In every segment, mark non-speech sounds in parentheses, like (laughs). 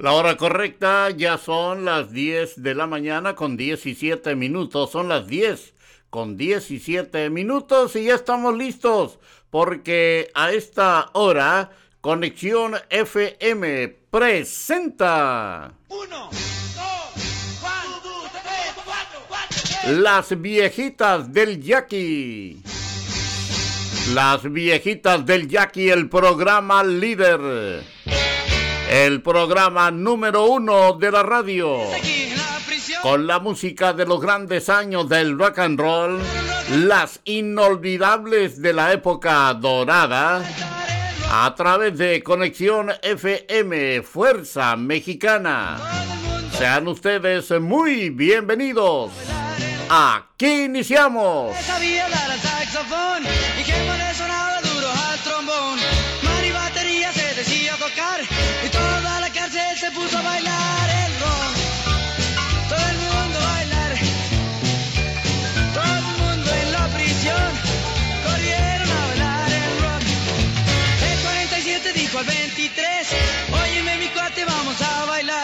La hora correcta ya son las 10 de la mañana con 17 minutos. Son las 10 con 17 minutos y ya estamos listos porque a esta hora Conexión FM presenta Uno, dos, cuatro, tres, cuatro, cuatro, Las viejitas del Jackie. Las viejitas del Jackie, el programa líder. El programa número uno de la radio. Con la música de los grandes años del rock and roll, las inolvidables de la época dorada, a través de Conexión FM Fuerza Mexicana. Sean ustedes muy bienvenidos. Aquí iniciamos. Óyeme mi cuate vamos a bailar.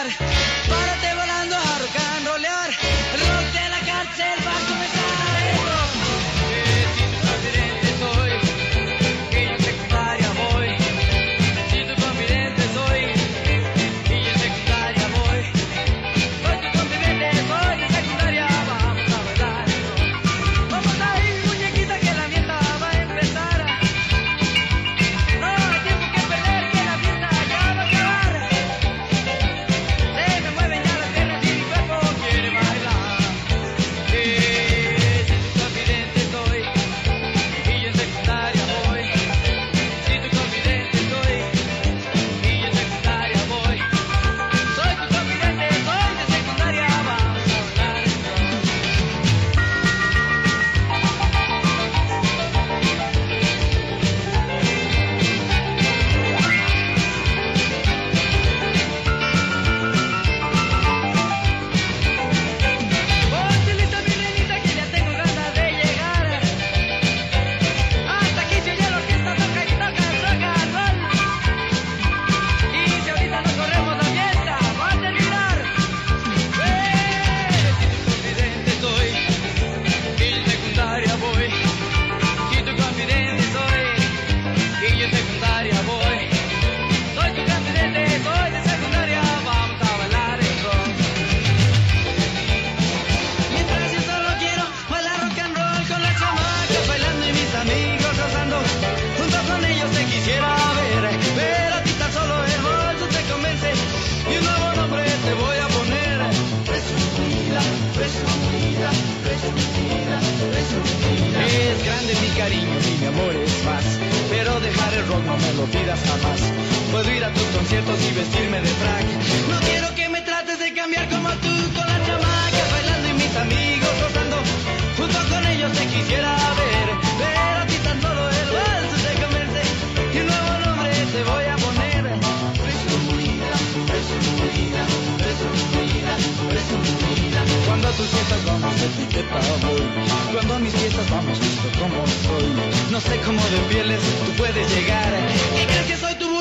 No me lo pidas jamás. Puedo ir a tus conciertos y vestirme de frac. No quiero que me trates de cambiar como tú con las chamacas bailando y mis amigos gozando. Junto con ellos te quisiera Cuando a tus fiestas vamos de etiqueta voy, cuando a mis fiestas vamos visto como soy. No sé cómo de pieles tú puedes llegar. ¿Qué crees que soy tu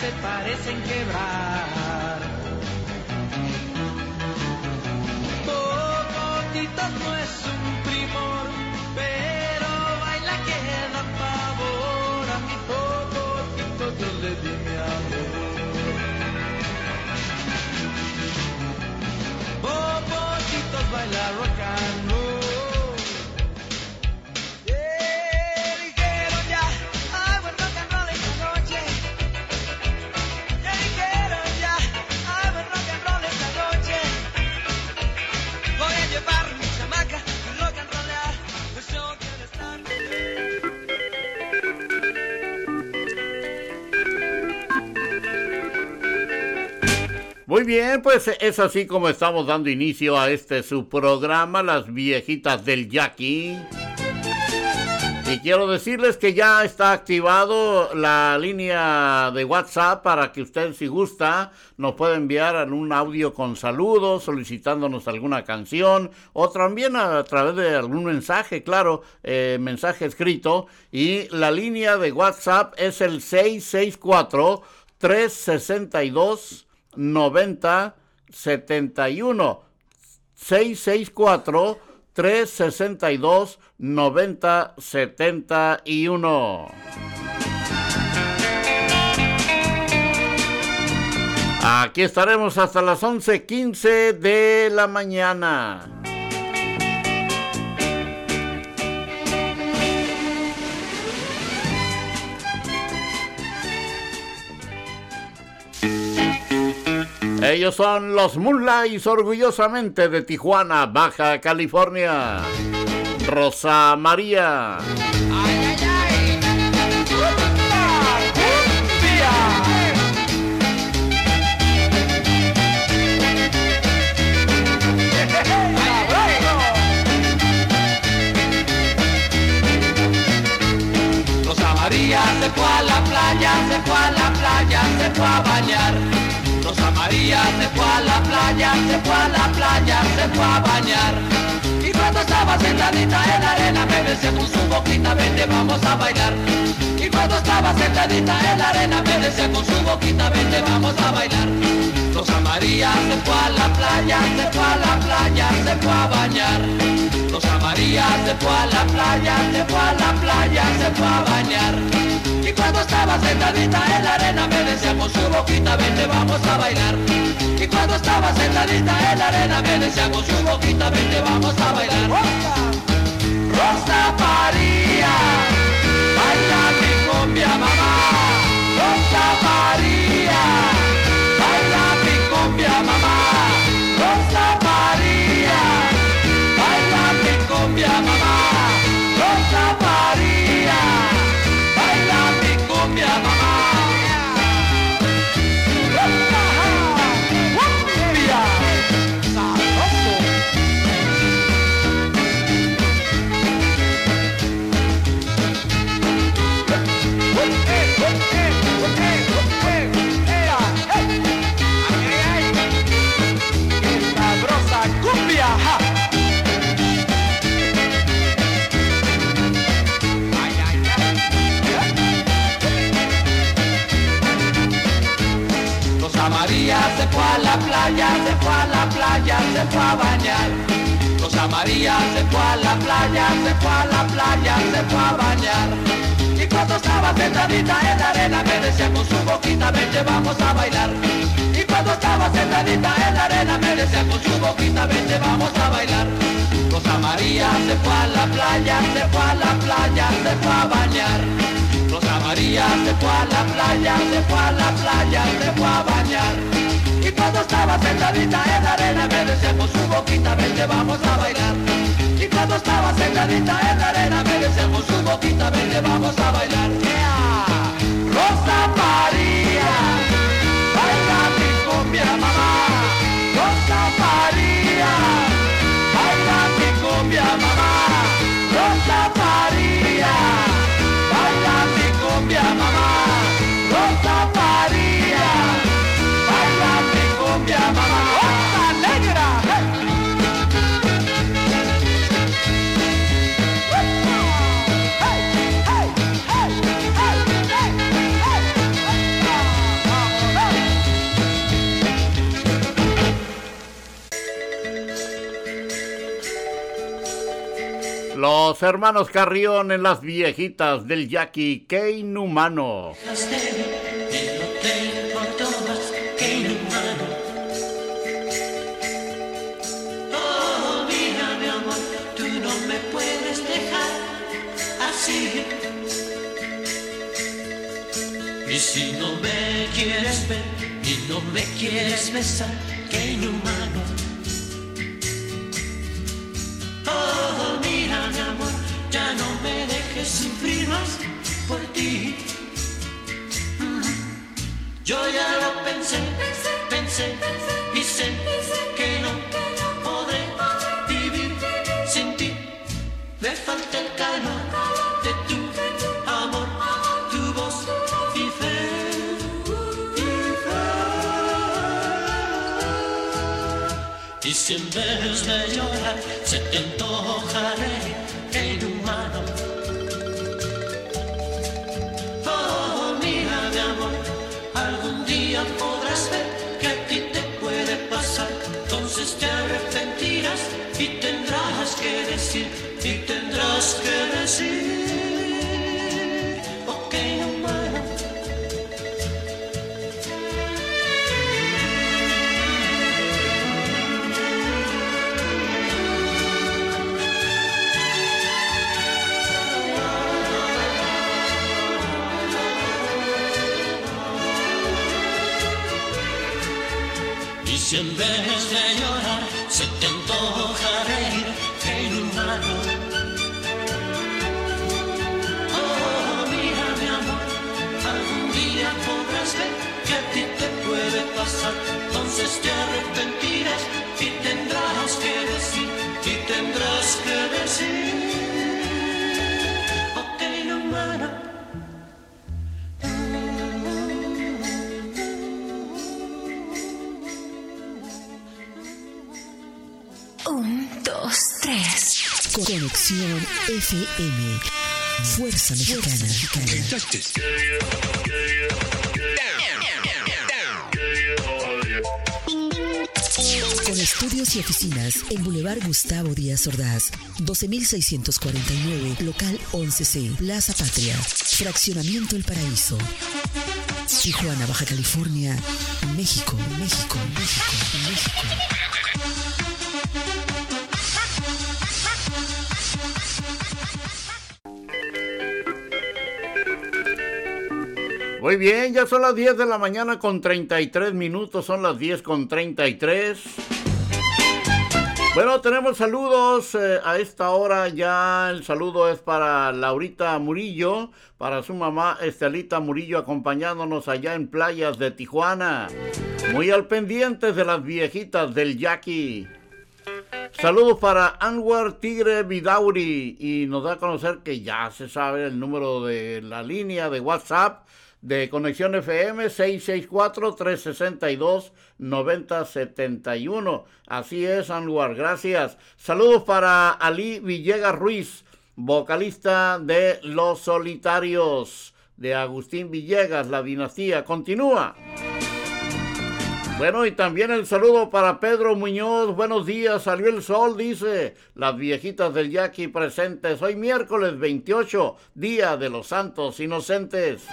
se parecen quebrar. Popotitos no es un Bien, pues es así como estamos dando inicio a este su programa, Las Viejitas del Jackie. Y quiero decirles que ya está activado la línea de WhatsApp para que usted si gusta nos pueda enviar un audio con saludos, solicitándonos alguna canción o también a, través de algún mensaje, claro, eh, mensaje escrito. Y la línea de WhatsApp es el 664 362 90 71 664 362 90 71 Aquí estaremos hasta las 11:15 de la mañana. Ellos son los Moonlights, orgullosamente de Tijuana, Baja California. Rosa María. Rosa María se fue a la playa, se fue a la playa, se fue a bañar. María se fue a la playa, se fue a la playa, se fue a bañar. Y cuando estaba sentadita en la arena me decía con su boquita, vente vamos a bailar. Y cuando estaba sentadita en la arena me decía con su boquita, vente vamos a bailar. Rosa María se fue a la playa, se fue a la playa, se fue a bañar. Rosa María se fue a la playa, se fue a la playa, se fue a bañar. Y cuando estaba sentadita en la arena me decía con su boquita, vente vamos a bailar. Y cuando estaba sentadita en la arena me decía con su boquita, vente vamos a bailar. Rosa María, baila mi cumbia mamá. Se fue a la playa, se fue a bañar. Rosa María se fue a la playa, se fue a la playa, se fue a bañar. Y Y cuando estaba sentadita en la arena me decía con su boquita, vente vamos a bailar. Y cuando estaba sentadita en la arena me decía con su boquita, vente vamos a bailar. Rosa María se fue a la playa, se fue a la playa, se fue a bañar. Rosa María se fue a la playa, se fue a la playa, se fue a bañar. Y cuando estaba sentadita en la arena me decía con su boquita, vente vamos a bailar. Y cuando estaba sentadita en la arena me decía con su boquita, vente vamos a bailar. Rosa María, baila mi cumbia mamá. Rosa María, baila mi cumbia mamá. Los hermanos Carrión en las viejitas del Jackie, qué inhumano. Y si no me quieres ver y no me quieres besar, Entonces te arrepentirás y tendrás que decir, y tendrás que decir. Un, dos, tres. Conexión FM. Fuerza Mexicana. Con estudios y oficinas en Boulevard Gustavo Díaz Ordaz, 12649, local 11C, Plaza Patria, Fraccionamiento El Paraíso. Tijuana, Baja California, México, México, México, México. Muy bien, ya son las 10 de la mañana con 33 minutos, son las 10 con 33. Bueno, tenemos saludos eh, a esta hora. Ya el saludo es para Laurita Murillo, para su mamá Estelita Murillo, acompañándonos allá en playas de Tijuana. Muy al pendiente de las viejitas del Jackie. Saludos para Anwar Tigre Vidauri y nos da a conocer que ya se sabe el número de la línea de WhatsApp de Conexión FM 664-362-9071. Así es, Anwar, gracias. Saludos para Ali Villegas Ruiz, vocalista de Los Solitarios, de Agustín Villegas, la dinastía. Continúa. Bueno, y también el saludo para Pedro Muñoz. Buenos días, salió el sol, dice. Las viejitas del Yaqui presentes. Hoy miércoles 28, Día de los Santos Inocentes.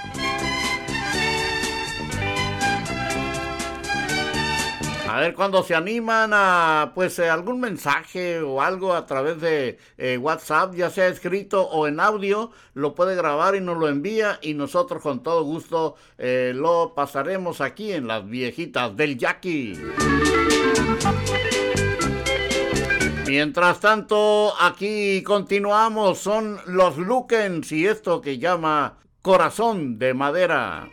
A ver cuando se animan a, pues, eh, algún mensaje o algo a través de eh, WhatsApp, ya sea escrito o en audio, lo puede grabar y nos lo envía y nosotros con todo gusto eh, lo pasaremos aquí en las viejitas del Jackie. Mientras tanto, aquí continuamos, son los Lukens y esto que llama Corazón de Madera.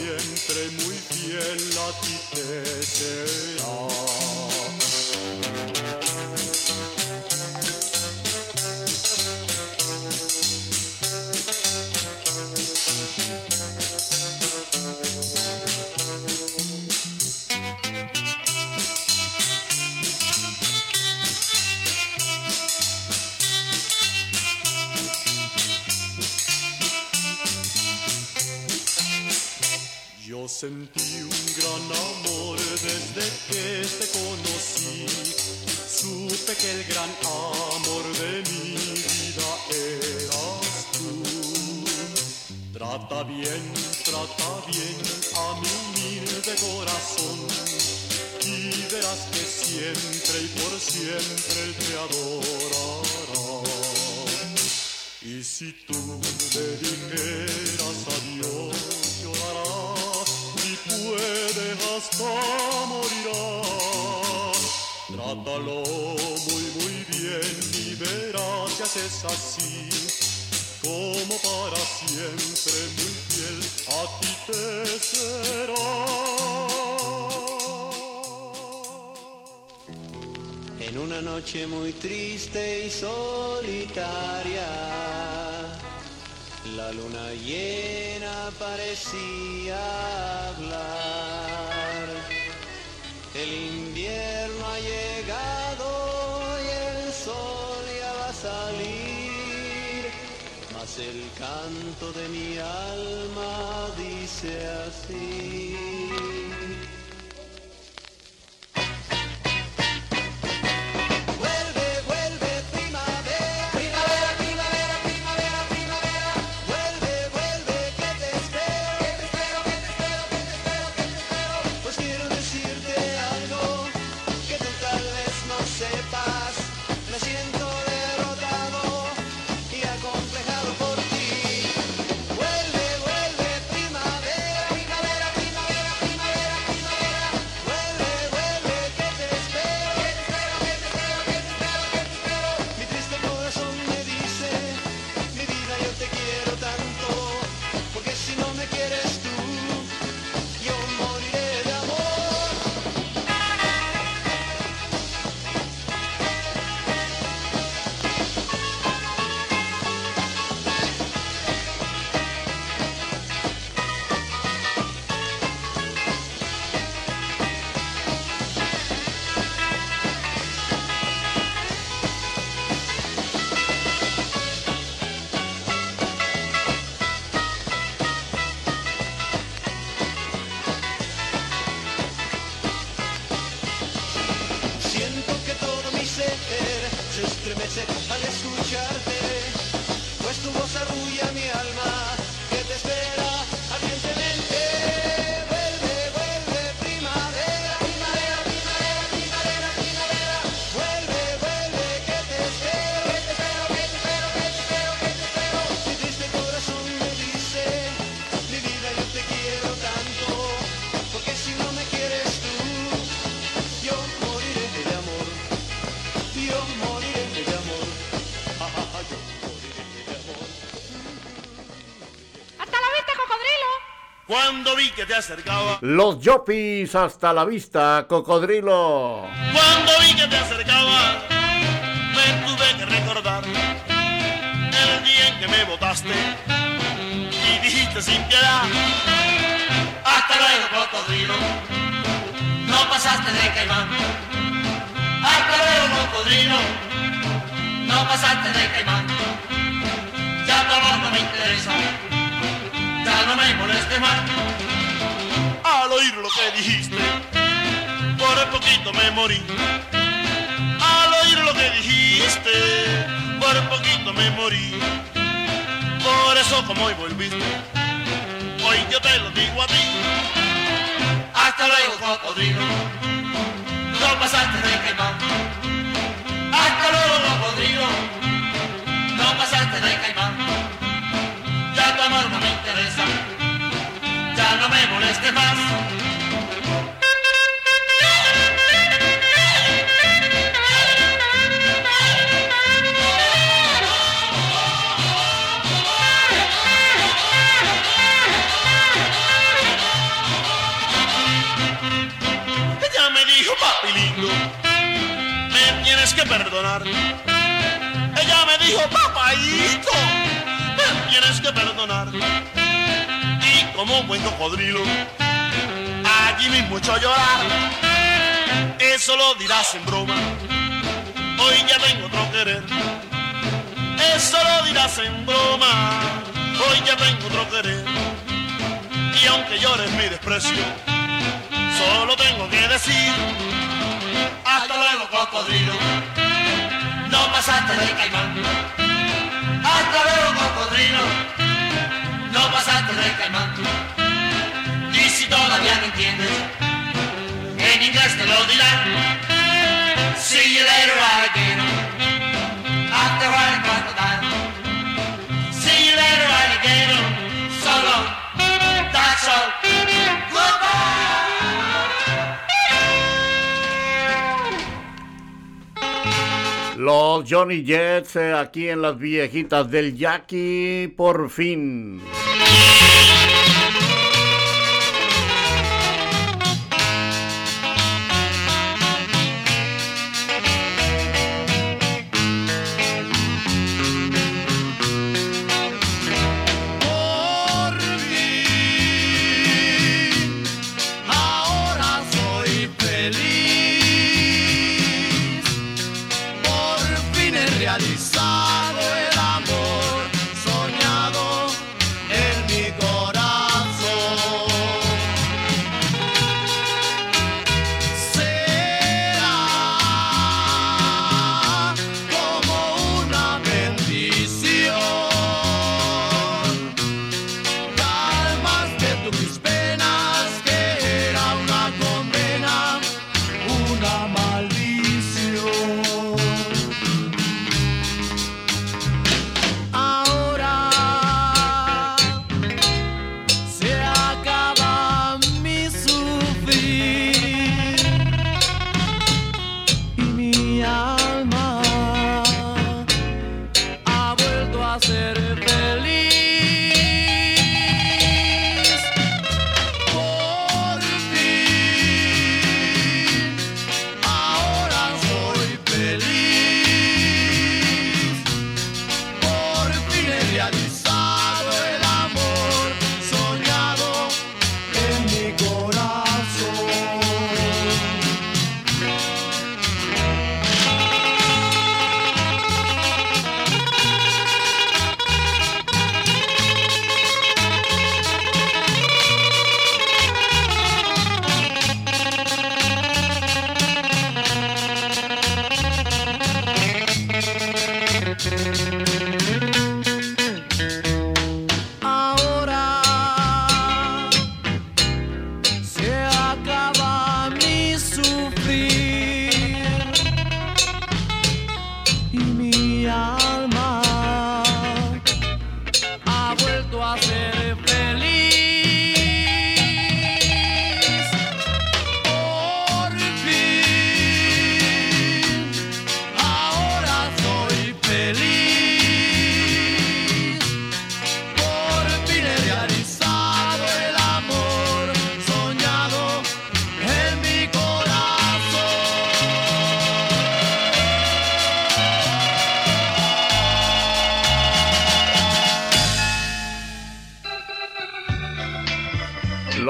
Siempre muy fiel a ti te será. Sentí un gran amor desde que te conocí. Supe que el gran amor de mi vida eras tú. Trata bien, trata bien a mi humilde corazón y verás que siempre y por siempre te adorará. Y si tú le dijeras adiós, hasta morirá. Trátalo muy, muy bien y verás si haces así. Como para siempre muy fiel a ti te será. En una noche muy triste y solitaria la luna llena parecía hablar. El invierno ha llegado y el sol ya va a salir. Mas el canto de mi alma dice así. Cuando vi que te acercaba. Los Yopis hasta la vista, cocodrilo. Cuando vi que te acercaba, me tuve que recordar el día en que me botaste y dijiste sin piedad. Hasta luego, cocodrilo. No pasaste de caimán. Hasta luego, cocodrilo. No pasaste de caimán. Ya tu amor no me interesa. No me moleste más. Al oír lo que dijiste, por el poquito me morí. Al oír lo que dijiste, por el poquito me morí. Por eso como hoy volviste, hoy yo te lo digo a ti. Hasta luego, cocodrilo. No pasaste de caimán. Hasta luego, cocodrilo. No pasaste de caimán. No me interesa. Ya no me moleste más. Ella me dijo, papi lindo, me tienes que perdonar. Ella me dijo, papaito, me tienes que perdonar. Y como buen cocodrilo, allí mismo a llorar. Eso lo dirás en broma, hoy ya tengo otro querer. Eso lo dirás en broma, hoy ya tengo otro querer. Y aunque llores mi desprecio, solo tengo que decir hasta luego cocodrilo no pasaste de caimán hasta luego cocodrilo. No pasaste de caimán y si todavía no entiendes en inglés te lo dirán. See you later alligator after a crocodile see you later alligator so long that's all goodbye Los Johnny Jets eh, aquí en las viejitas del Jackie, por fin.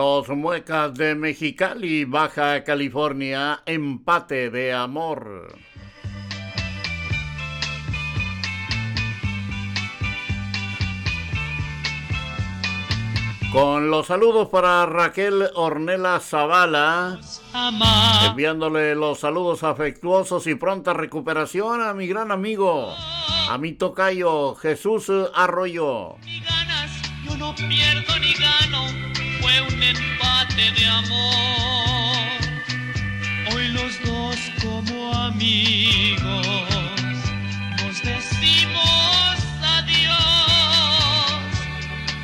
Los muecas de Mexicali, Baja California, empate de amor. Con los saludos para Raquel Ornela Zavala, enviándole los saludos afectuosos y pronta recuperación a mi gran amigo, a mi tocayo Jesús Arroyo. Ni ganas, yo no pierdo ni gano, fue un empate de amor. Hoy los dos como amigos nos decimos adiós.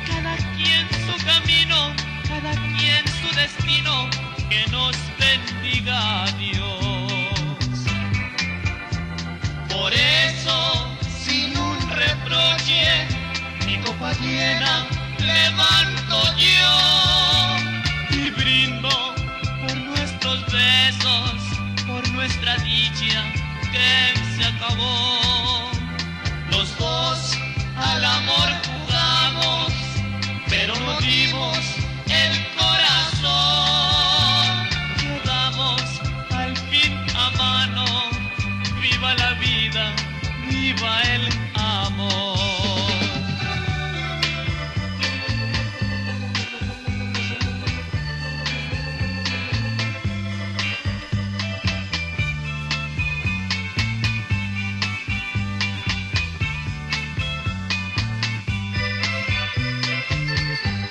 Cada quien su camino, cada quien su destino, que nos bendiga Dios. Por eso, sin un reproche, mi copa llena levanto yo y brindo por nuestros besos, por nuestra dicha que se acabó. Los dos al amor jugamos, pero no dimos el corazón. Quedamos al fin a mano, viva la vida, viva el amor.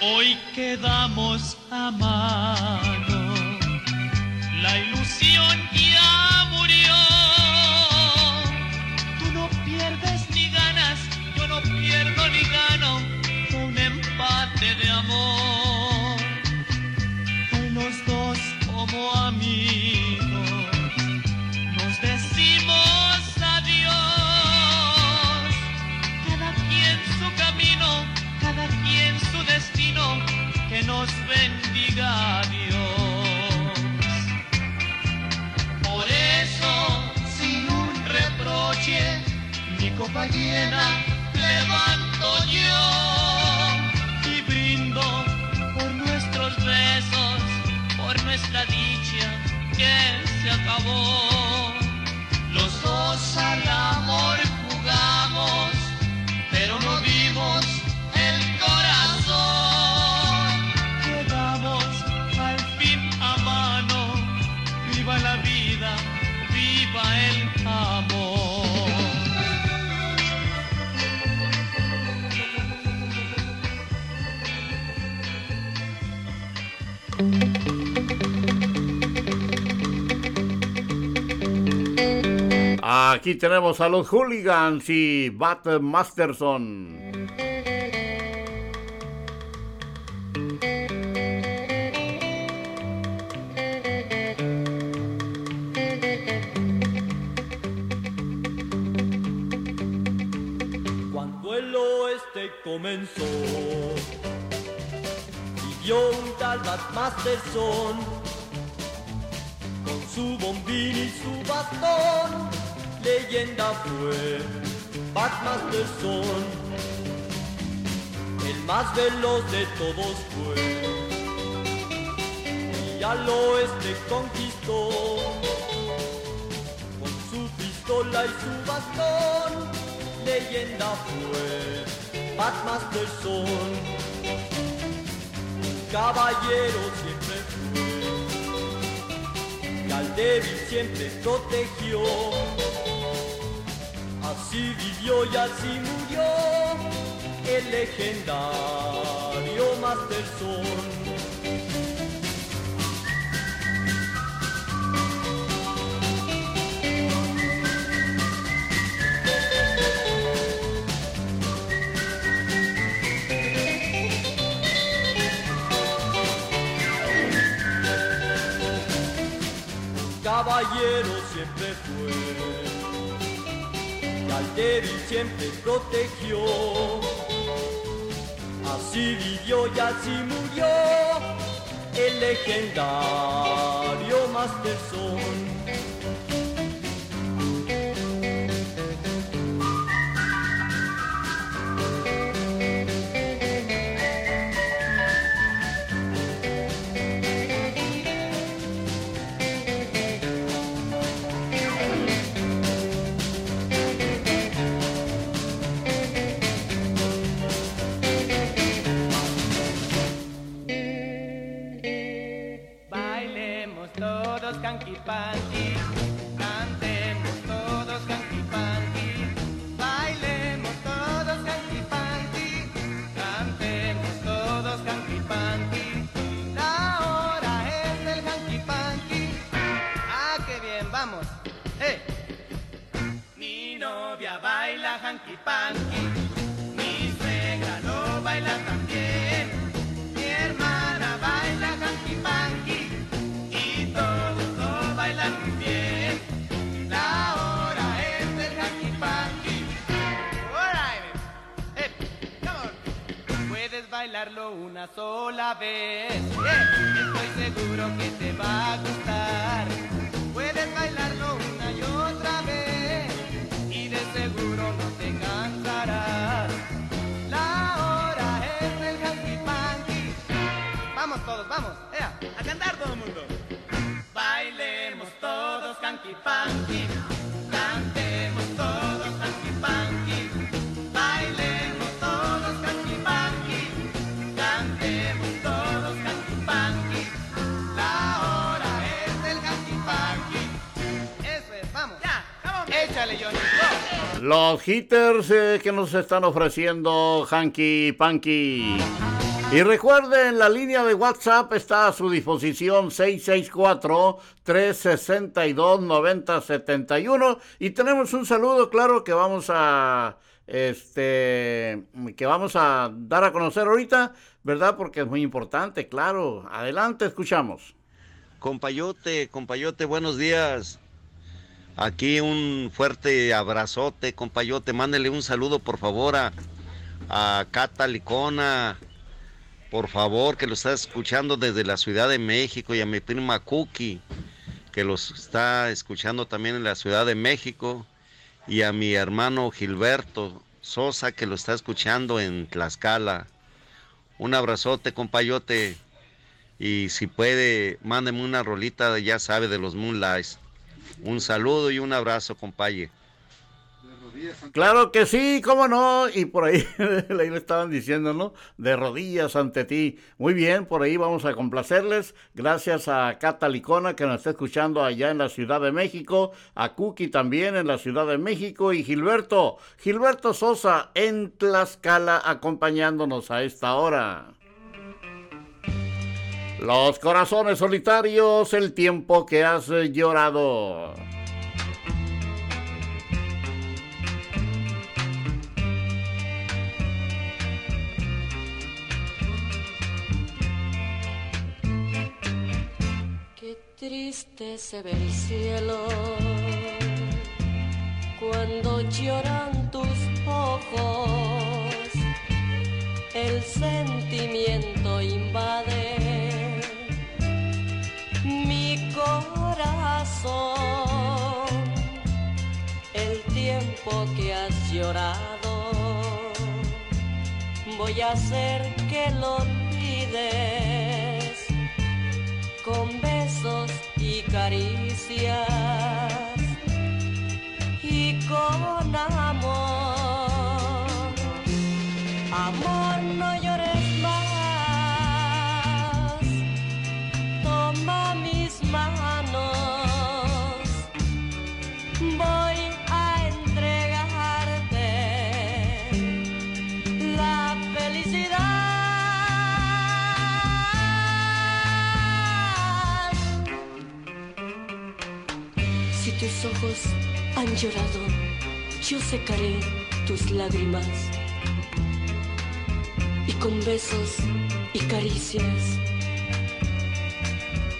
Hoy quedamos a la ilusión ya nos bendiga Dios. Por eso, sin un reproche, mi copa llena levanto yo y brindo por nuestros besos, por nuestra dicha que se acabó. Los dos al amor jugamos, Aquí tenemos a los hooligans y Bat Masterson. Cuando el oeste comenzó, vivió un tal Bat Masterson con su bombín y su bastón. Leyenda fue Bat Masterson, el más veloz de todos fue. Y al oeste conquistó con su pistola y su bastón leyenda fue Bat Masterson. Un caballero siempre fue y al débil siempre protegió. Así vivió y así murió el legendario Masterson. caballero siempre débil siempre protegió. Así vivió y así murió el legendario Masterson. Panky. Cantemos todos panky. Bailemos todos panky. Cantemos todos panky. La hora es del panky. Ah, qué bien, vamos. ¡Eh! Mi novia baila hanky panky. Sola vez. Eh, Estoy seguro que te va a gustar. Puedes bailarlo una y otra vez. Y de seguro no te cansarás. La hora es del hanky panky. Vamos todos, vamos. a cantar todo el mundo. Bailemos todos hanky panky. Los hitters eh, que nos están ofreciendo Hanky Panky. Y recuerden, la línea de WhatsApp está a su disposición 664-362-9071. Y tenemos un saludo, claro, que vamos a este que vamos a dar a conocer ahorita, ¿verdad? Porque es muy importante, claro. Adelante, escuchamos. Compayote, compayote, buenos días. Aquí un fuerte abrazote, compayote. Mándele un saludo, por favor, a, Cata Licona. Por favor, que lo está escuchando desde la Ciudad de México. Y a mi prima Cookie, que los está escuchando también en la Ciudad de México. Y a mi hermano Gilberto Sosa, que lo está escuchando en Tlaxcala. Un abrazote, compayote. Y si puede, mándeme una rolita, ya sabe, de los Moonlights. Un saludo y un abrazo, compaye. Claro que sí, cómo no. Y por ahí, (laughs) ahí le estaban diciendo, ¿no? De rodillas ante ti. Muy bien, por ahí vamos a complacerles. Gracias a Cata Licona que nos está escuchando allá en la Ciudad de México. A Cookie también en la Ciudad de México. Y Gilberto, Gilberto Sosa en Tlaxcala acompañándonos a esta hora. Los corazones solitarios, el tiempo que has llorado. Qué triste se ve el cielo cuando lloran tus ojos. El sentimiento invade corazón. El tiempo que has llorado, voy a hacer que lo olvides con besos y caricias tus ojos han llorado, yo secaré tus lágrimas. Y con besos y caricias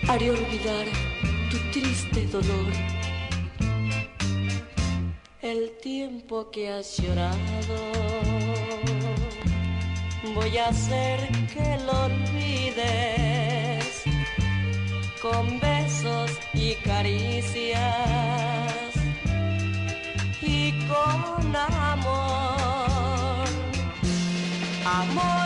haré olvidar tu triste dolor. El tiempo que has llorado, voy a hacer que lo olvides. Con besos y caricias y con amor. Amor,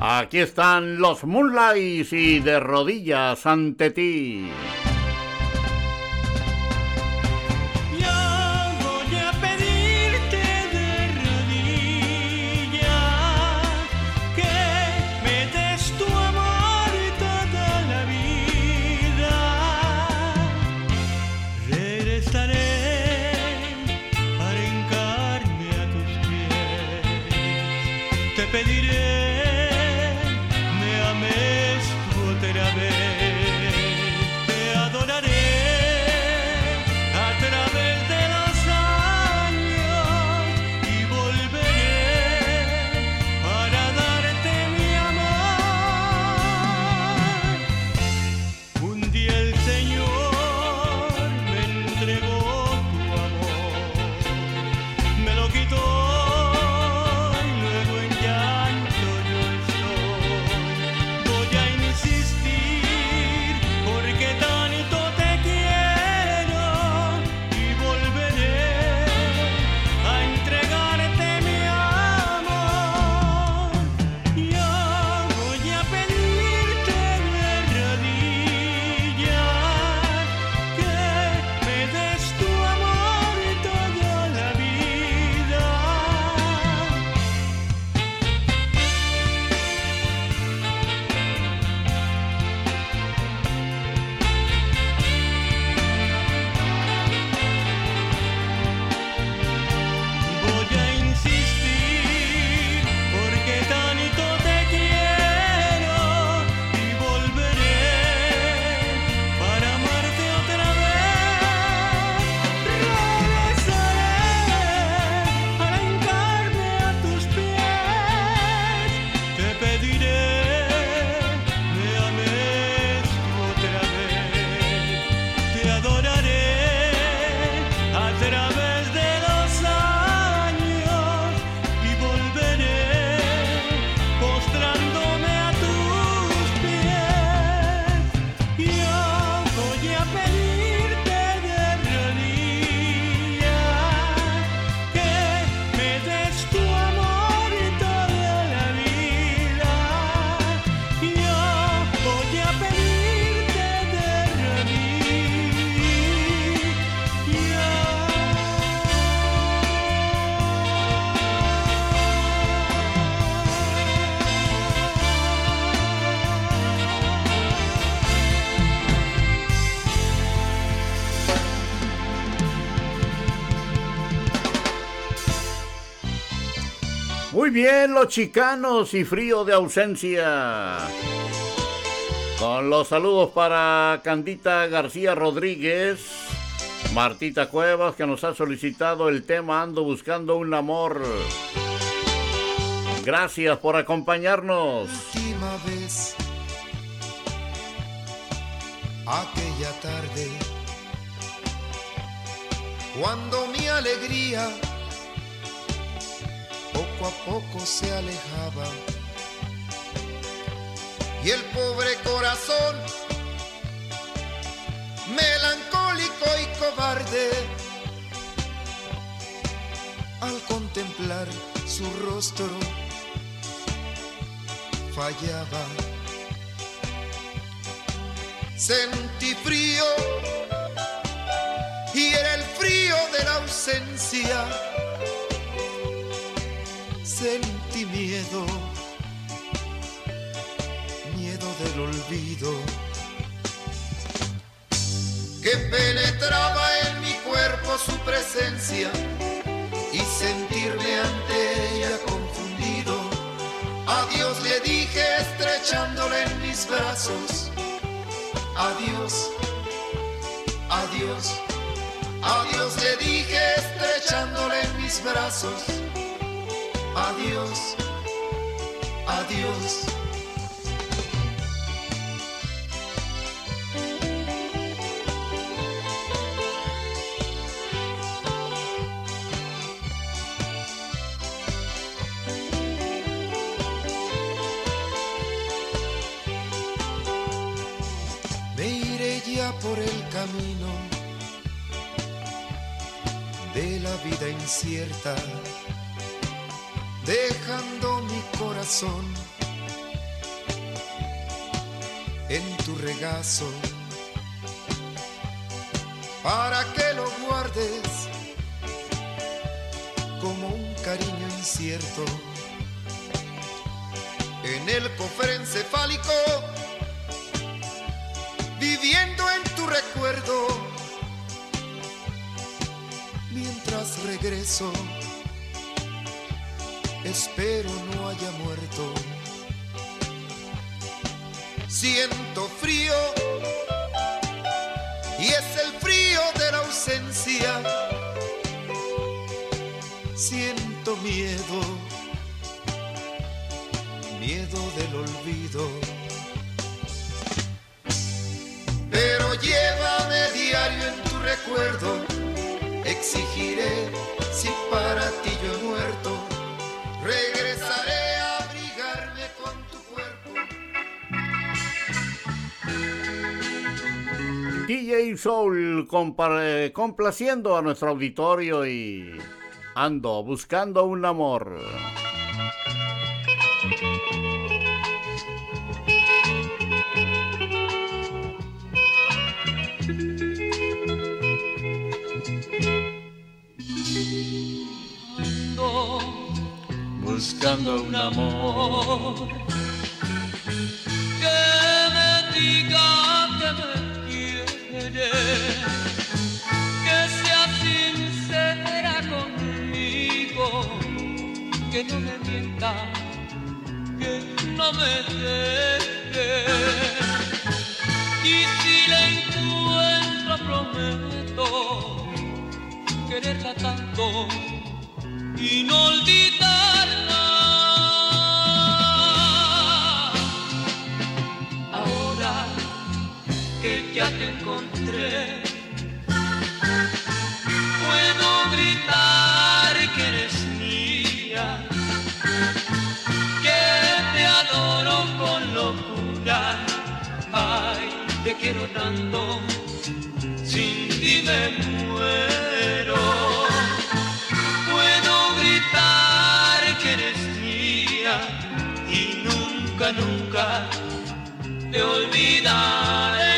Aquí están los Moonlights y de rodillas ante ti. Bien los chicanos y frío de ausencia. Con los saludos para Candita García Rodríguez, Martita Cuevas que nos ha solicitado el tema Ando buscando un amor. Gracias por acompañarnos. Última vez, aquella tarde, cuando mi alegría poco a poco se alejaba. Y el pobre corazón, melancólico y cobarde, al contemplar su rostro, fallaba. Sentí frío y era el frío de la ausencia sentí miedo, miedo del olvido, que penetraba en mi cuerpo su presencia y sentirme ante ella confundido. Adiós le dije estrechándole en mis brazos. Adiós, adiós, adiós le dije estrechándole en mis brazos adiós, adiós. Me iré ya por el camino de la vida incierta dejando mi corazón en tu regazo. Para que lo guardes como un cariño incierto en el cofre encefálico viviendo en tu recuerdo mientras regreso espero no haya muerto siento frío y es el frío de la ausencia. Siento miedo, miedo del olvido. Pero llévame diario en tu recuerdo, exigiré si para ti yo he muerto, DJ Soul compar- complaciendo a nuestro auditorio y ando buscando un amor. Ando buscando un amor que me diga que me que sea sincera conmigo, que no me mienta, que no me deje. Y si la encuentro prometo quererla tanto y no olvidarla. Que ya te encontré, puedo gritar que eres mía, que te adoro con locura. Ay, te quiero tanto, sin ti me muero puedo gritar que eres mía y nunca, nunca te olvidaré.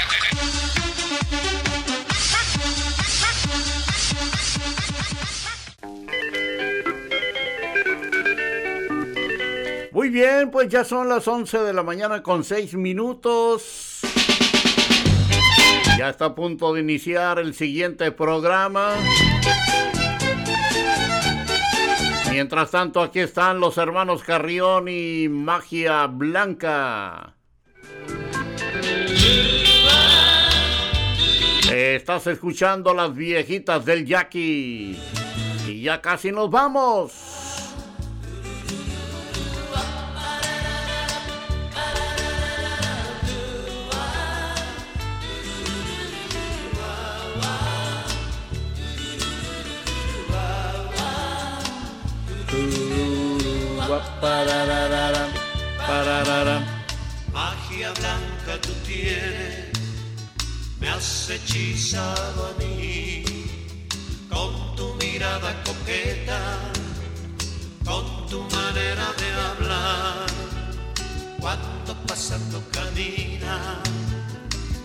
Pues ya son las 11 de la mañana con 6 minutos. Ya está a punto de iniciar el siguiente programa. Mientras tanto, aquí están los hermanos Carrión y Magia Blanca. Estás escuchando las viejitas del Jackie. Y ya casi nos vamos. Magia blanca tú tienes, me has hechizado a mí con tu mirada coqueta, con tu manera de hablar. Cuando pasando camina,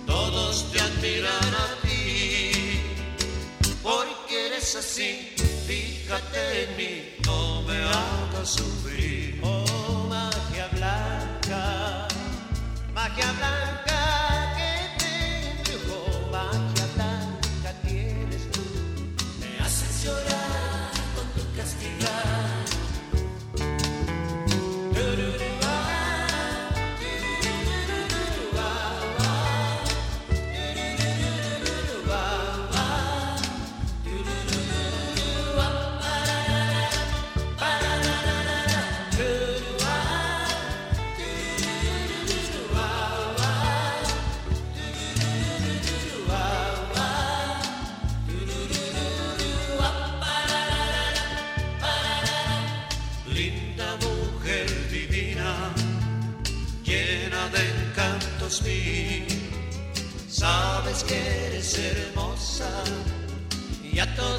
todos te admiran a ti, porque eres así. Fíjate en mí, no me hagas sufrir. Oh, magia blanca, magia blanca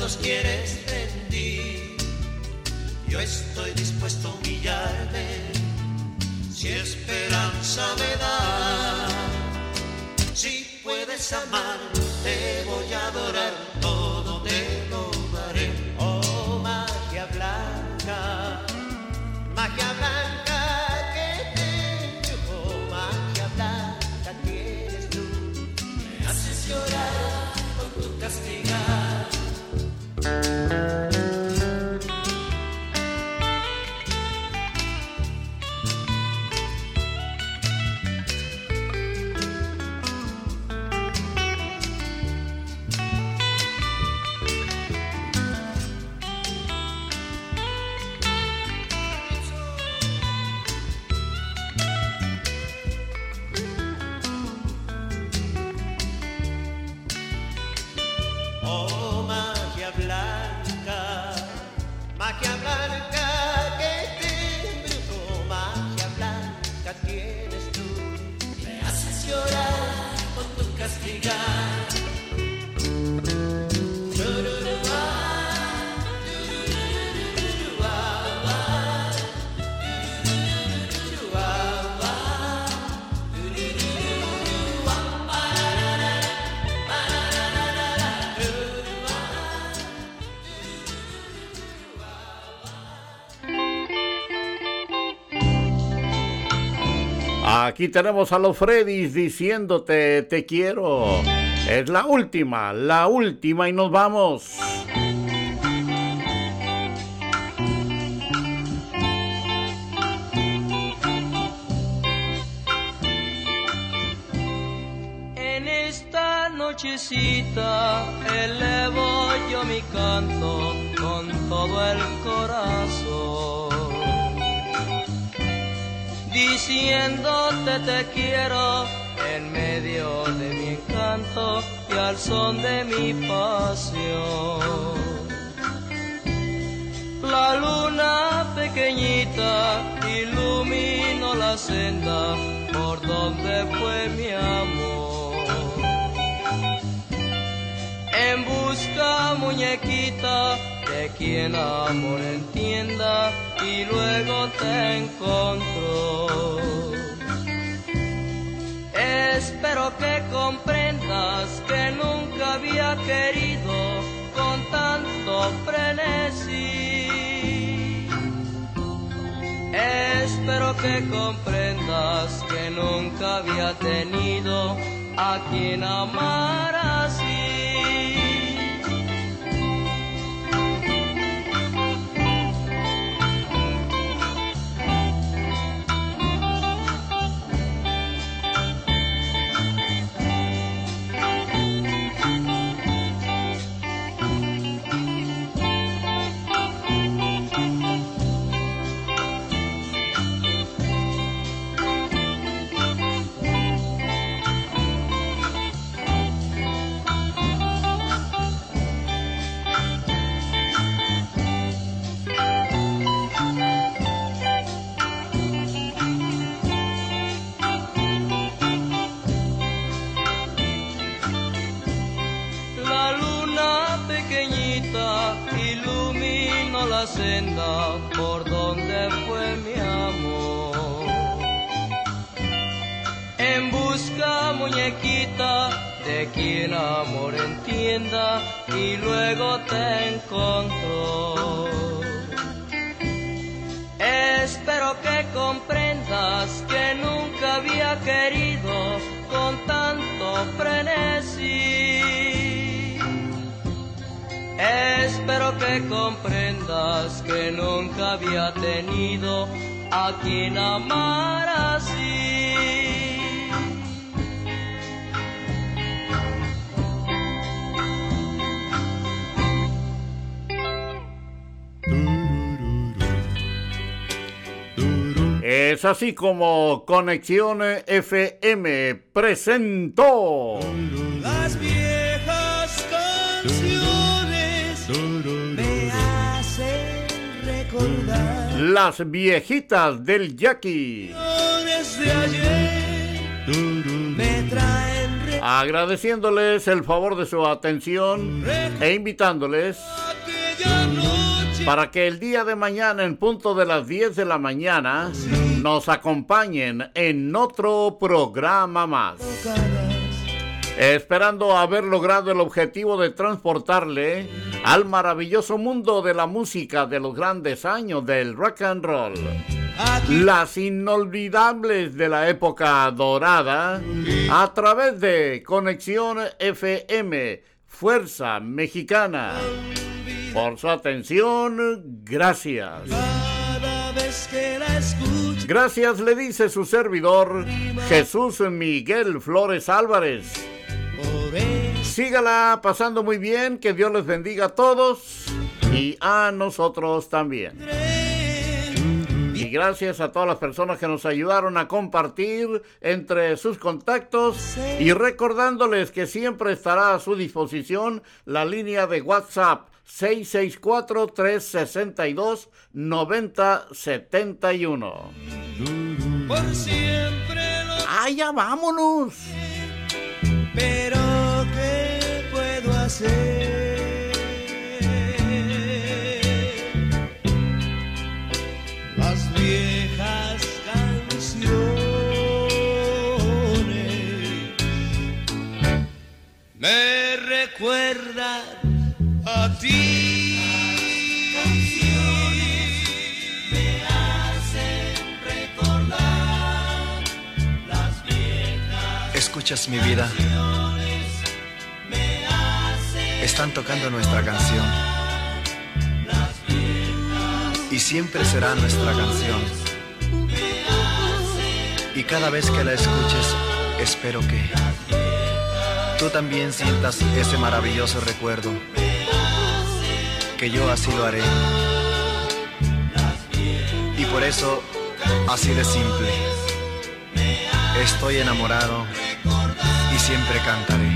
todos quieres rendir. Yo estoy dispuesto a humillarme si esperanza me da. Si puedes amar, te voy a adorar, Aquí tenemos a los Freddys diciéndote te quiero. Es la última, la última y nos vamos. Te quiero en medio de mi encanto y al son de mi pasión. La luna pequeñita iluminó la senda por donde fue mi amor. En busca muñequita de quien amor entienda y luego te encontró. Espero que comprendas que nunca había querido con tanto frenesí. Espero que comprendas que nunca había tenido a quien amar así. Por donde fue mi amor. En busca, muñequita, de quien amor entienda y luego te encontró. Espero que comprendas que nunca había querido con tanto frenesí. Espero que comprendas que nunca había tenido a quien amar así. Es así como Conexión FM presentó Las viejitas del Jackie. Agradeciéndoles el favor de su atención e invitándoles para que el día de mañana en punto de las 10 de la mañana nos acompañen en otro programa más. Esperando haber logrado el objetivo de transportarle al maravilloso mundo de la música de los grandes años del rock and roll. Las inolvidables de la época dorada a través de Conexión FM, Fuerza Mexicana. Por su atención, gracias. Gracias le dice su servidor Jesús Miguel Flores Álvarez. Sígala pasando muy bien, que Dios les bendiga a todos y a nosotros también. Y gracias a todas las personas que nos ayudaron a compartir entre sus contactos y recordándoles que siempre estará a su disposición la línea de WhatsApp 664-362-9071. por siempre ¡Ah, ya vámonos! Pero ¿qué puedo Las viejas canciones me recuerdan a ti. Escuchas mi vida. Están tocando nuestra canción. Y siempre será nuestra canción. Y cada vez que la escuches, espero que tú también sientas ese maravilloso recuerdo. Que yo así lo haré. Y por eso, así de simple. Estoy enamorado y siempre cantaré.